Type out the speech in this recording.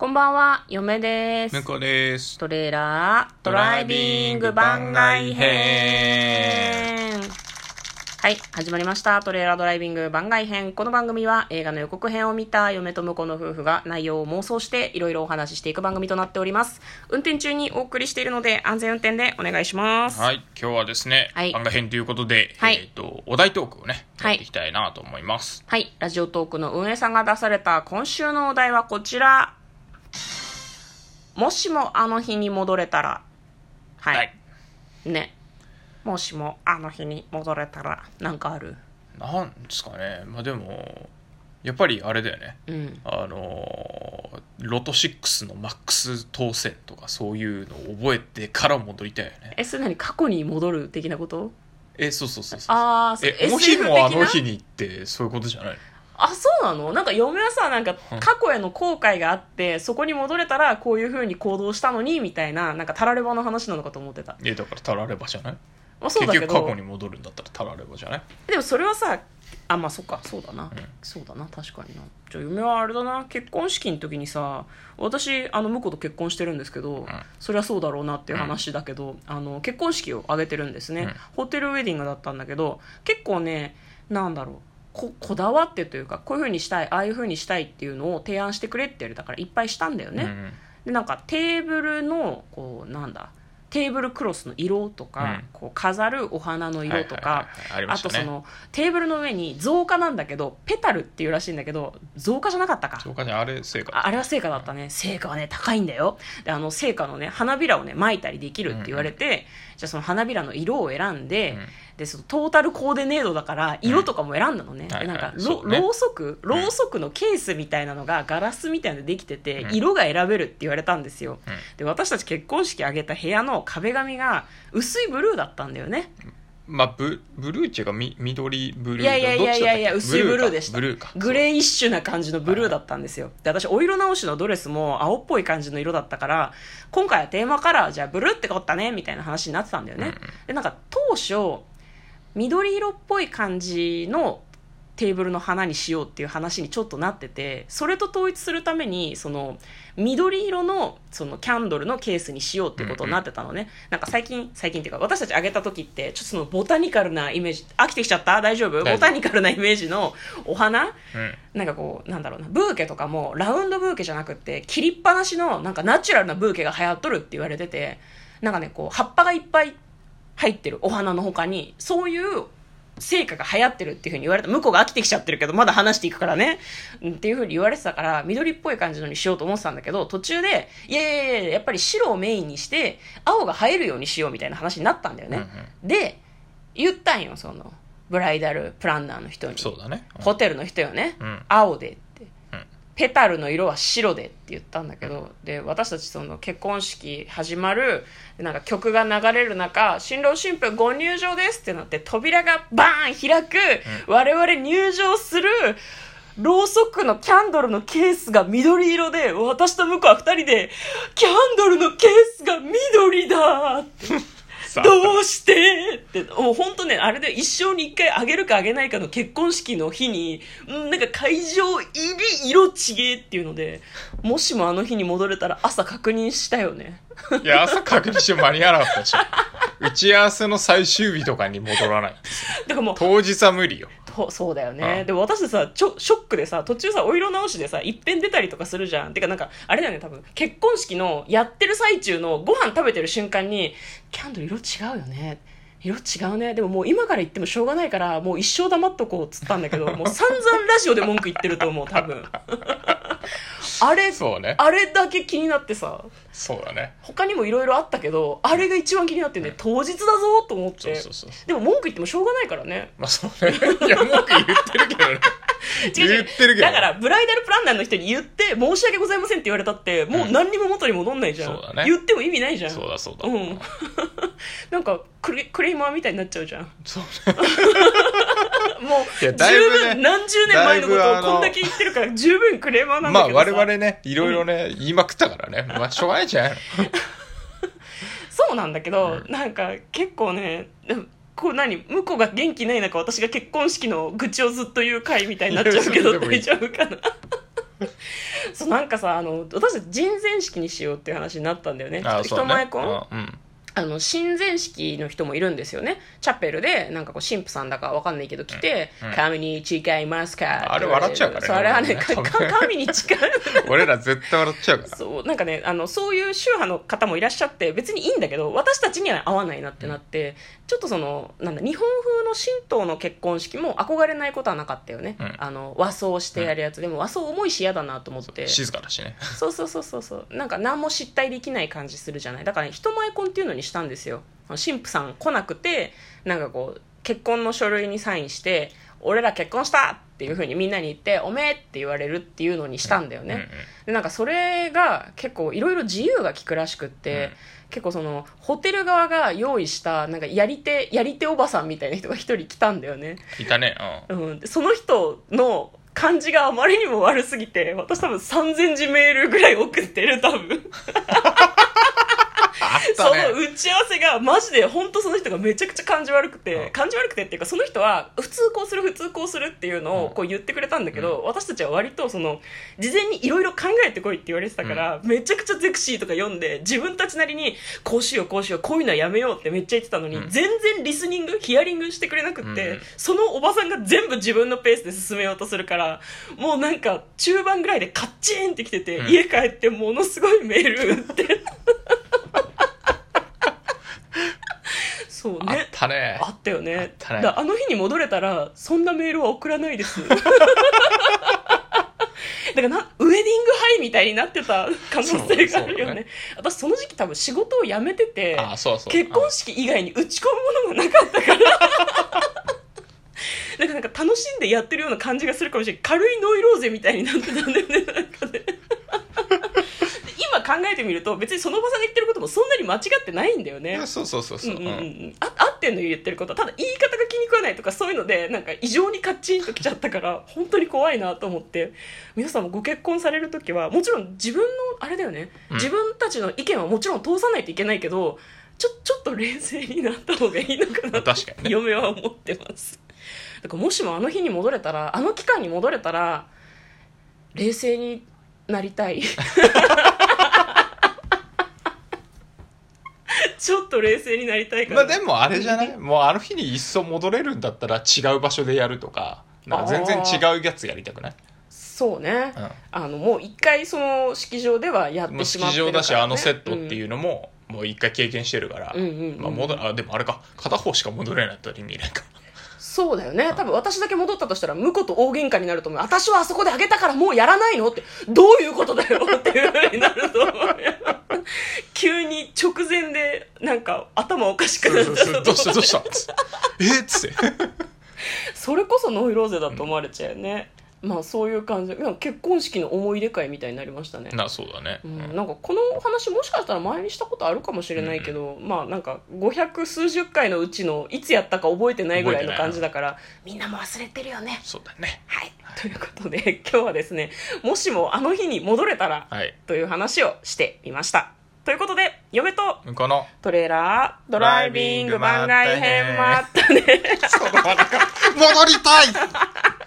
こんばんは、嫁です。向こうです。トレーラードライビング番外編。はい、始まりました。トレーラードライビング番外編。この番組は映画の予告編を見た嫁と婿の夫婦が内容を妄想していろいろお話ししていく番組となっております。運転中にお送りしているので安全運転でお願いします。はい、今日はですね、はい番外編ということで、はいえっ、と、お題トークをね、はいやっていきたいなと思います。はい、ラジオトークの運営さんが出された今週のお題はこちら。もしもあの日に戻れたら。はい。はいね。もしもあの日に戻れたら、なんかある？なんですかね、まあでも、やっぱりあれだよね。うん。あのーロト6のマックス当選とかそういうのを覚えてから戻りたいよね。え、それ何過去に戻る的なこと？え、そうそうそうそう。あーそうえ、もし SF もあ的なの日にってそういうことじゃないあ、そうなの？なんか嫁はさ、なんかうん。過去への後悔があって、そこに戻れたらこういう風に行動したのに、みたいな、なんかタラレバの話なのかと思ってた。え、だからタラレバじゃない？まあそうだけど。結局過去に戻るんだったらタラレバじゃない？でもそれはさあまあそっかそうだな、ん。そうだな確かにな。じゃあ嫁はあれだな。結婚式の時にさ私あの婿と結婚してるんですけど、そりゃそうだろうなっていう話だけど、あの結婚式を挙げてるんですね、うん。ホテルウェディングだったんだけど結構ねなんだろうここだわってというかこういう風にしたいああいう風にしたいっていうのを提案してくれって言われたからいっぱいしたんだよね、うんでなんかテーブルのこうなんだテーブルクロスの色とか、うん。こう飾るお花の色とか、あとそのテーブルの上に造花なんだけどペタルっていうらしいんだけど造花じゃなかったか。そうかね、あれ、成果。ああれは成果だったね。成果はね高いんだよ。であの成果のね花びらをね巻いたりできるって言われて、じゃあその花びらの色を選んで、うんでそのトータルコーディネートだから色とかも選んだのね、はいはい。でなんかろ、ろうそくろうそくのケースみたいなのがガラスみたいなのでできてて、うん。色が選べるって言われたんですよ、うん。で私たち結婚式挙げた部屋の壁紙が薄いブルーだったんだよね。まあ、ブブルーっていうかみ緑ブルーいやいやいやいやいや薄いブルーでした。ブルーか。グレーイッシュな感じのブルーだったんですよ。で私お色直しのドレスも青っぽい感じの色だったから今回はテーマカラーじゃあブルーってこったねみたいな話になってたんだよね、うんうん。でなんか当初緑色っぽい感じのテーブルの花にしようっていう話にちょっとなっててそれと統一するためにその緑色のそのキャンドルのケースにしようっていうことになってたのね、なんか最近最近っていうか私たちあげた時ってちょっとそのボタニカルなイメージ飽きてきちゃった？大丈夫。ボタニカルなイメージのお花？うん。なんかこうなんだろうなブーケとかもラウンドブーケじゃなくって切りっぱなしのなんかナチュラルなブーケが流行っとるって言われててなんかねこう葉っぱがいっぱい入ってるお花の他にそういう成果が流行ってるっていうふうに言われた。向こうが飽きてきちゃってるけどまだ話していくからね。うんっていうふうに言われてたから緑っぽい感じのにしようと思ってたんだけど途中でいやいやいやいややっぱり白をメインにして青が映えるようにしようみたいな話になったんだよね、で言ったんよそのブライダルプランナーの人に。そうだね。ホテルの人よね、うん。青で。って、うんペタルの色は白でって言ったんだけど、で私たちその結婚式始まるでなんか曲が流れる中新郎新婦ご入場ですってなって扉がバーン開く、我々入場するろうそくのキャンドルのケースが緑色で私と向こうは二人でキャンドルのケースが緑だってさあどうしてって、もう本当ね、あれで一生に一回あげるかあげないかの結婚式の日に、うんなんか会場入り色ちげえっていうので、もしもあの日に戻れたら朝確認したよね。いや朝確認して間に合わなかったでしょ。打ち合わせの最終日とかに戻らない。だからもう、当日は無理よとそうだよね。うんでも私さ、ちょ、ショックでさ、途中さ、お色直しでさ、一遍出たりとかするじゃん。てかなんか、あれだよね、多分、結婚式のやってる最中のご飯食べてる瞬間に、キャンドル色違うよね。色違うね。でももう今から言ってもしょうがないから、もう一生黙っとこうっつったんだけど、もう散々ラジオで文句言ってると思う、多分。あれ、そうね。あれだけ気になってさ、そうだね。他にもいろいろあったけど、あれが一番気になってね、当日だぞと思って。そうそうそうでも文句言ってもしょうがないからね。まあそうね。いや文句言ってるけどね。違う違う。言ってるけどだからブライダルプランナーの人に言って申し訳ございませんって言われたってもう何にも元に戻んないじゃん、そうだね。言っても意味ないじゃん。そうだそうだ。うん。なんかクレクレーマーみたいになっちゃうじゃん。そうねもう十分何十年前のことをこんだけ言ってるから十分クレーマーなんだまあけどさ、我々ねいろいろね言いまくったからね。まあしょうがないじゃん。そうなんだけど、なんか結構ねこう何向こうが元気ない中私が結婚式の愚痴をずっと言う回みたいになっちゃうけど大丈夫かな？そうなんかさあの私たち人前式にしようっていう話になったんだよね。あ人前婚？あうんあの親善式の人もいるんですよね。チャペルでなんかこう神父さんだかわかんないけど来て「うんうん神に誓いますか?」あれ笑っちゃうからね。あれはね。神に誓う 俺ら絶対笑っちゃうから。そうなんかねあのそういう宗派の方もいらっしゃって別にいいんだけど私たちには合わないなってなって、ちょっとそのなんだ日本風の神道の結婚式も憧れないことはなかったよね、うん。あの和装してやるやつ、でも和装重いし嫌だなと思って。静かだしね。そうそうそうそうそう。なんか何も失態できない感じするじゃない。だから、ね、人前婚っていうのにしたんですよ。神父さん来なくてなんかこう結婚の書類にサインして俺ら結婚したっていうふうにみんなに言っておめえって言われるっていうのにしたんだよね、でなんかそれが結構いろいろ自由が利くらしくって、うん。結構そのホテル側が用意したなんかやり手やり手おばさんみたいな人が一人来たんだよね、いたね。うん、でその人の感じがあまりにも悪すぎて私多分3000字メールぐらい送ってる多分。あっそたね。の打ち合わせがマジで本当その人がめちゃくちゃ感じ悪くて、うん。感じ悪くてっていうかその人は普通こうする普通こうするっていうのをうん。こう言ってくれたんだけど、私たちは割とその事前にいろいろ考えてこいって言われてたから、めちゃくちゃゼクシーとか読んで自分たちなりにこうしようこうしようこういうのはやめようってめっちゃ言ってたのに、うん。全然リスニングヒアリングしてくれなくって、うん。そのおばさんが全部自分のペースで進めようとするからもうなんか中盤ぐらいでカッチーンってきてて、うん。家帰ってものすごいメール打って。そうあっねたね。あったよね。たね。だあの日に戻れたらそんなメールは送らないです。だからなウェディングハイみたいになってた 可能性があるよね。ね私その時期多分仕事を辞めててあそうそう。結婚式以外に打ち込むものがなかったから。なんかなんか楽しんでやってるような感じがするかもしれない軽いノイローゼみたいになってたんだよねなんかね。で今考えてみると別にそのおばさんが言ってることもそんなに間違ってないんだよね。そうそうそうそう、うんうんうん。うん。あ合ってんの言ってること。はただ言い方が気に食わないとかそういうのでなんか異常にカッチンときちゃったから本当に怖いなと思って。皆さんもご結婚される時はもちろん自分のあれだよね、うん。自分たちの意見はもちろん通さないといけないけどちょちょっと冷静になった方がいいのかなまあ確かにね。嫁は思ってます。だからもしもあの日に戻れたらあの期間に戻れたら冷静になりたいちょっと冷静になりたいから。まあでもあれじゃない？もうあの日にいっそ戻れるんだったら違う場所でやるとか。なんか全然違うやつやりたくない？そうね、うん。あのもう一回その式場ではやっもうてしまっ式てるから、ね、場だしあのセットっていうのももう一回経験してるから、うんうんうん。うんまあ、戻るあでもあれか。片方しか戻れないんだったら意味ないかそうだよね。多分私だけ戻ったとしたら婿と大喧嘩になると思う。私はあそこであげたからもうやらないのって。どういうことだよっていうふうになると思うよ。急に直前でなんか頭おかしくなっちゃう。どうしたどうした？えっつって。それこそノイローゼだと思われちゃうよね、まあそういう感じ。で結婚式の思い出会みたいになりましたね。なそうだね、うん、なんかこの話もしかしたら前にしたことあるかもしれないけど、まあなんか500数十回のうちのいつやったか覚えてないぐらいの感じだからみんなも忘れてるよね。そうだね。はい。ということで今日はですねもしもあの日に戻れたらはい。という話をしてみました。ということで嫁とこのトレーラードライビング番外編もあったね。戻りたい